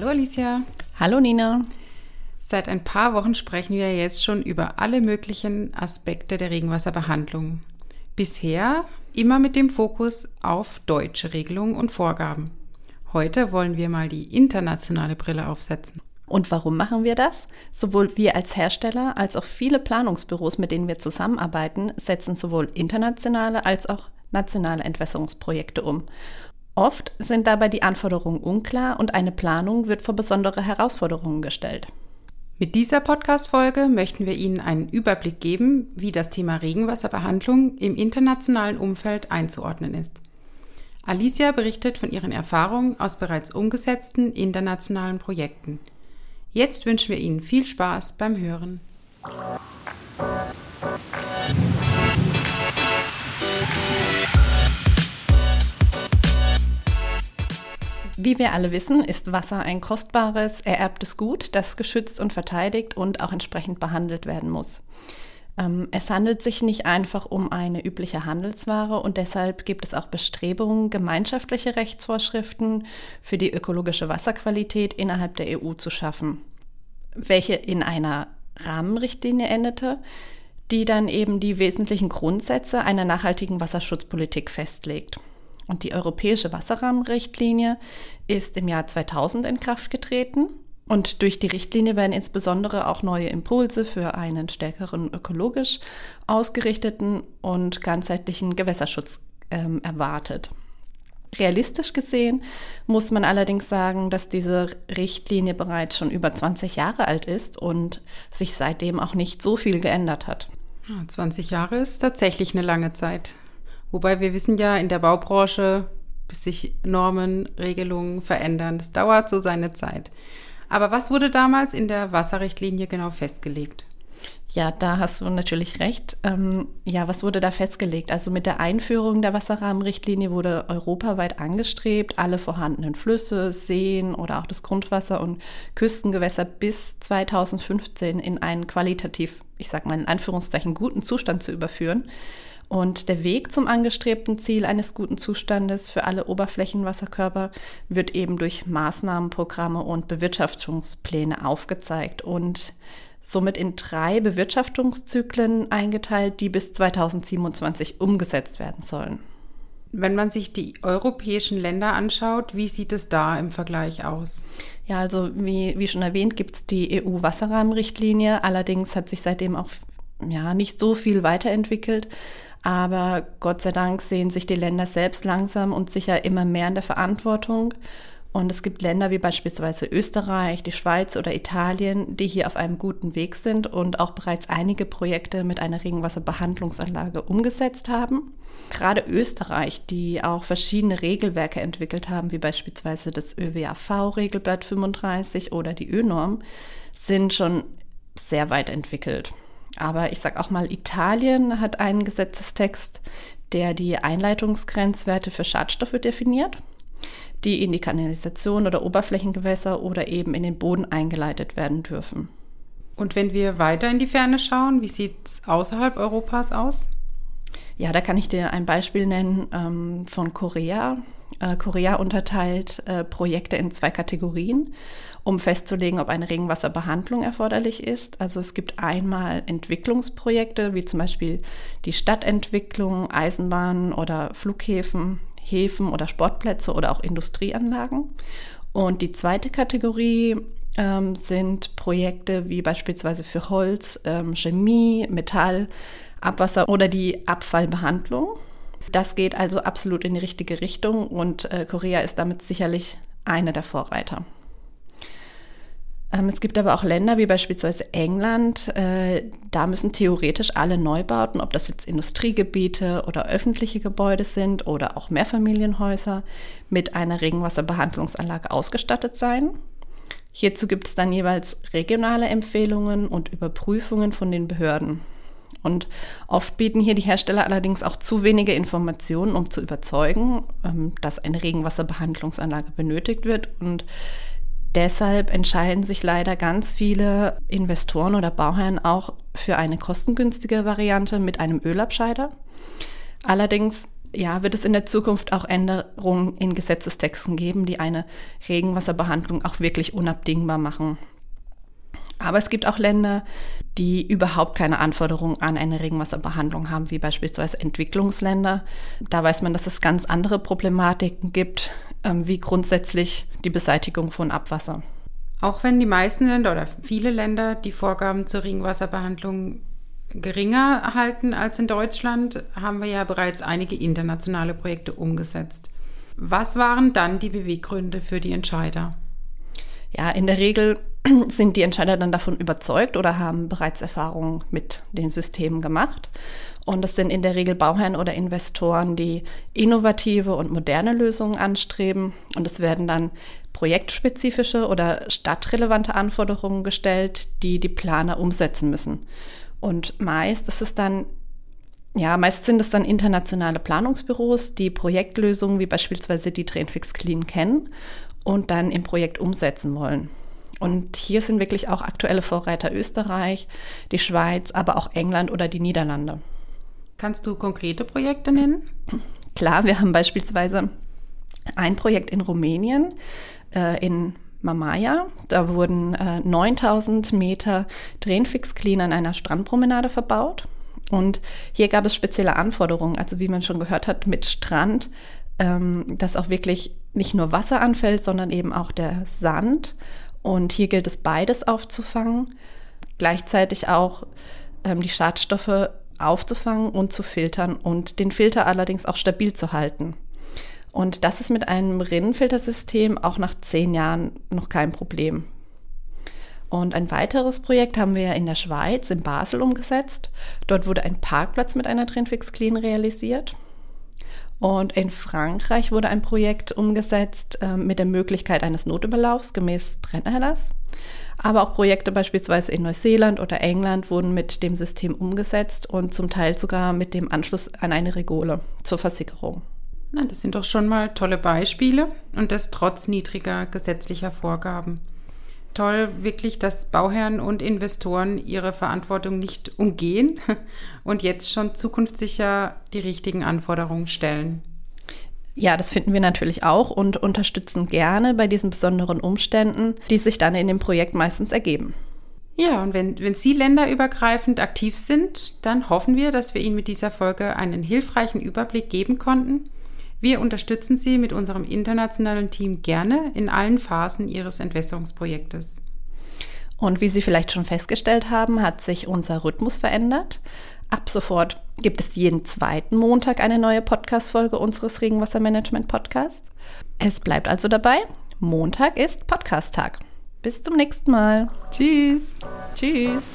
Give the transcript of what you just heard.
Hallo Alicia. Hallo Nina. Seit ein paar Wochen sprechen wir jetzt schon über alle möglichen Aspekte der Regenwasserbehandlung. Bisher immer mit dem Fokus auf deutsche Regelungen und Vorgaben. Heute wollen wir mal die internationale Brille aufsetzen. Und warum machen wir das? Sowohl wir als Hersteller als auch viele Planungsbüros, mit denen wir zusammenarbeiten, setzen sowohl internationale als auch nationale Entwässerungsprojekte um. Oft sind dabei die Anforderungen unklar und eine Planung wird vor besondere Herausforderungen gestellt. Mit dieser Podcast-Folge möchten wir Ihnen einen Überblick geben, wie das Thema Regenwasserbehandlung im internationalen Umfeld einzuordnen ist. Alicia berichtet von ihren Erfahrungen aus bereits umgesetzten internationalen Projekten. Jetzt wünschen wir Ihnen viel Spaß beim Hören. Wie wir alle wissen, ist Wasser ein kostbares, ererbtes Gut, das geschützt und verteidigt und auch entsprechend behandelt werden muss. Ähm, es handelt sich nicht einfach um eine übliche Handelsware und deshalb gibt es auch Bestrebungen, gemeinschaftliche Rechtsvorschriften für die ökologische Wasserqualität innerhalb der EU zu schaffen, welche in einer Rahmenrichtlinie endete, die dann eben die wesentlichen Grundsätze einer nachhaltigen Wasserschutzpolitik festlegt. Und die Europäische Wasserrahmenrichtlinie ist im Jahr 2000 in Kraft getreten. Und durch die Richtlinie werden insbesondere auch neue Impulse für einen stärkeren ökologisch ausgerichteten und ganzheitlichen Gewässerschutz ähm, erwartet. Realistisch gesehen muss man allerdings sagen, dass diese Richtlinie bereits schon über 20 Jahre alt ist und sich seitdem auch nicht so viel geändert hat. 20 Jahre ist tatsächlich eine lange Zeit. Wobei wir wissen ja in der Baubranche, bis sich Normen, Regelungen verändern, das dauert so seine Zeit. Aber was wurde damals in der Wasserrichtlinie genau festgelegt? Ja, da hast du natürlich recht. Ähm, ja, was wurde da festgelegt? Also mit der Einführung der Wasserrahmenrichtlinie wurde europaweit angestrebt, alle vorhandenen Flüsse, Seen oder auch das Grundwasser und Küstengewässer bis 2015 in einen qualitativ, ich sag mal in Anführungszeichen, guten Zustand zu überführen. Und der Weg zum angestrebten Ziel eines guten Zustandes für alle Oberflächenwasserkörper wird eben durch Maßnahmenprogramme und Bewirtschaftungspläne aufgezeigt und somit in drei Bewirtschaftungszyklen eingeteilt, die bis 2027 umgesetzt werden sollen. Wenn man sich die europäischen Länder anschaut, wie sieht es da im Vergleich aus? Ja, also wie, wie schon erwähnt, gibt es die EU-Wasserrahmenrichtlinie. Allerdings hat sich seitdem auch ja, nicht so viel weiterentwickelt. Aber Gott sei Dank sehen sich die Länder selbst langsam und sicher immer mehr in der Verantwortung. Und es gibt Länder wie beispielsweise Österreich, die Schweiz oder Italien, die hier auf einem guten Weg sind und auch bereits einige Projekte mit einer Regenwasserbehandlungsanlage umgesetzt haben. Gerade Österreich, die auch verschiedene Regelwerke entwickelt haben, wie beispielsweise das ÖWAV-Regelblatt 35 oder die ÖNorm, sind schon sehr weit entwickelt. Aber ich sage auch mal, Italien hat einen Gesetzestext, der die Einleitungsgrenzwerte für Schadstoffe definiert, die in die Kanalisation oder Oberflächengewässer oder eben in den Boden eingeleitet werden dürfen. Und wenn wir weiter in die Ferne schauen, wie sieht es außerhalb Europas aus? Ja, da kann ich dir ein Beispiel nennen ähm, von Korea. Äh, Korea unterteilt äh, Projekte in zwei Kategorien, um festzulegen, ob eine Regenwasserbehandlung erforderlich ist. Also es gibt einmal Entwicklungsprojekte, wie zum Beispiel die Stadtentwicklung, Eisenbahnen oder Flughäfen, Häfen oder Sportplätze oder auch Industrieanlagen. Und die zweite Kategorie ähm, sind Projekte wie beispielsweise für Holz, ähm, Chemie, Metall, Abwasser oder die Abfallbehandlung. Das geht also absolut in die richtige Richtung und äh, Korea ist damit sicherlich einer der Vorreiter. Ähm, es gibt aber auch Länder wie beispielsweise England, äh, da müssen theoretisch alle Neubauten, ob das jetzt Industriegebiete oder öffentliche Gebäude sind oder auch Mehrfamilienhäuser, mit einer Regenwasserbehandlungsanlage ausgestattet sein. Hierzu gibt es dann jeweils regionale Empfehlungen und Überprüfungen von den Behörden. Und oft bieten hier die Hersteller allerdings auch zu wenige Informationen, um zu überzeugen, ähm, dass eine Regenwasserbehandlungsanlage benötigt wird. Und deshalb entscheiden sich leider ganz viele Investoren oder Bauherren auch für eine kostengünstige Variante mit einem Ölabscheider. Allerdings ja, wird es in der Zukunft auch Änderungen in Gesetzestexten geben, die eine Regenwasserbehandlung auch wirklich unabdingbar machen. Aber es gibt auch Länder, die überhaupt keine Anforderungen an eine Regenwasserbehandlung haben, wie beispielsweise Entwicklungsländer. Da weiß man, dass es ganz andere Problematiken gibt, ähm, wie grundsätzlich die Beseitigung von Abwasser. Auch wenn die meisten Länder oder viele Länder die Vorgaben zur Regenwasserbehandlung geringer halten als in Deutschland, haben wir ja bereits einige internationale Projekte umgesetzt. Was waren dann die Beweggründe für die Entscheider? Ja, in der Regel sind die Entscheider dann davon überzeugt oder haben bereits Erfahrungen mit den Systemen gemacht. Und es sind in der Regel Bauherren oder Investoren, die innovative und moderne Lösungen anstreben. Und es werden dann projektspezifische oder stadtrelevante Anforderungen gestellt, die die Planer umsetzen müssen. Und meist ist es dann, ja, meist sind es dann internationale Planungsbüros, die Projektlösungen wie beispielsweise die Trainfix Clean kennen und dann im Projekt umsetzen wollen. Und hier sind wirklich auch aktuelle Vorreiter Österreich, die Schweiz, aber auch England oder die Niederlande. Kannst du konkrete Projekte nennen? Klar, wir haben beispielsweise ein Projekt in Rumänien, äh, in Mamaya. Da wurden äh, 9000 Meter Drainfix-Clean an einer Strandpromenade verbaut. Und hier gab es spezielle Anforderungen, also wie man schon gehört hat, mit Strand, ähm, dass auch wirklich nicht nur Wasser anfällt, sondern eben auch der Sand. Und hier gilt es beides aufzufangen, gleichzeitig auch ähm, die Schadstoffe aufzufangen und zu filtern und den Filter allerdings auch stabil zu halten. Und das ist mit einem Rinnenfiltersystem auch nach zehn Jahren noch kein Problem. Und ein weiteres Projekt haben wir in der Schweiz, in Basel, umgesetzt. Dort wurde ein Parkplatz mit einer Trinfix Clean realisiert. Und in Frankreich wurde ein Projekt umgesetzt äh, mit der Möglichkeit eines Notüberlaufs gemäß Trennerlass. Aber auch Projekte beispielsweise in Neuseeland oder England wurden mit dem System umgesetzt und zum Teil sogar mit dem Anschluss an eine Regole zur Versicherung. Na, das sind doch schon mal tolle Beispiele und das trotz niedriger gesetzlicher Vorgaben. Toll wirklich, dass Bauherren und Investoren ihre Verantwortung nicht umgehen und jetzt schon zukunftssicher die richtigen Anforderungen stellen. Ja, das finden wir natürlich auch und unterstützen gerne bei diesen besonderen Umständen, die sich dann in dem Projekt meistens ergeben. Ja, und wenn, wenn Sie länderübergreifend aktiv sind, dann hoffen wir, dass wir Ihnen mit dieser Folge einen hilfreichen Überblick geben konnten wir unterstützen Sie mit unserem internationalen Team gerne in allen Phasen Ihres Entwässerungsprojektes. Und wie Sie vielleicht schon festgestellt haben, hat sich unser Rhythmus verändert. Ab sofort gibt es jeden zweiten Montag eine neue Podcast-Folge unseres Regenwassermanagement-Podcasts. Es bleibt also dabei. Montag ist Podcast-Tag. Bis zum nächsten Mal. Tschüss. Tschüss.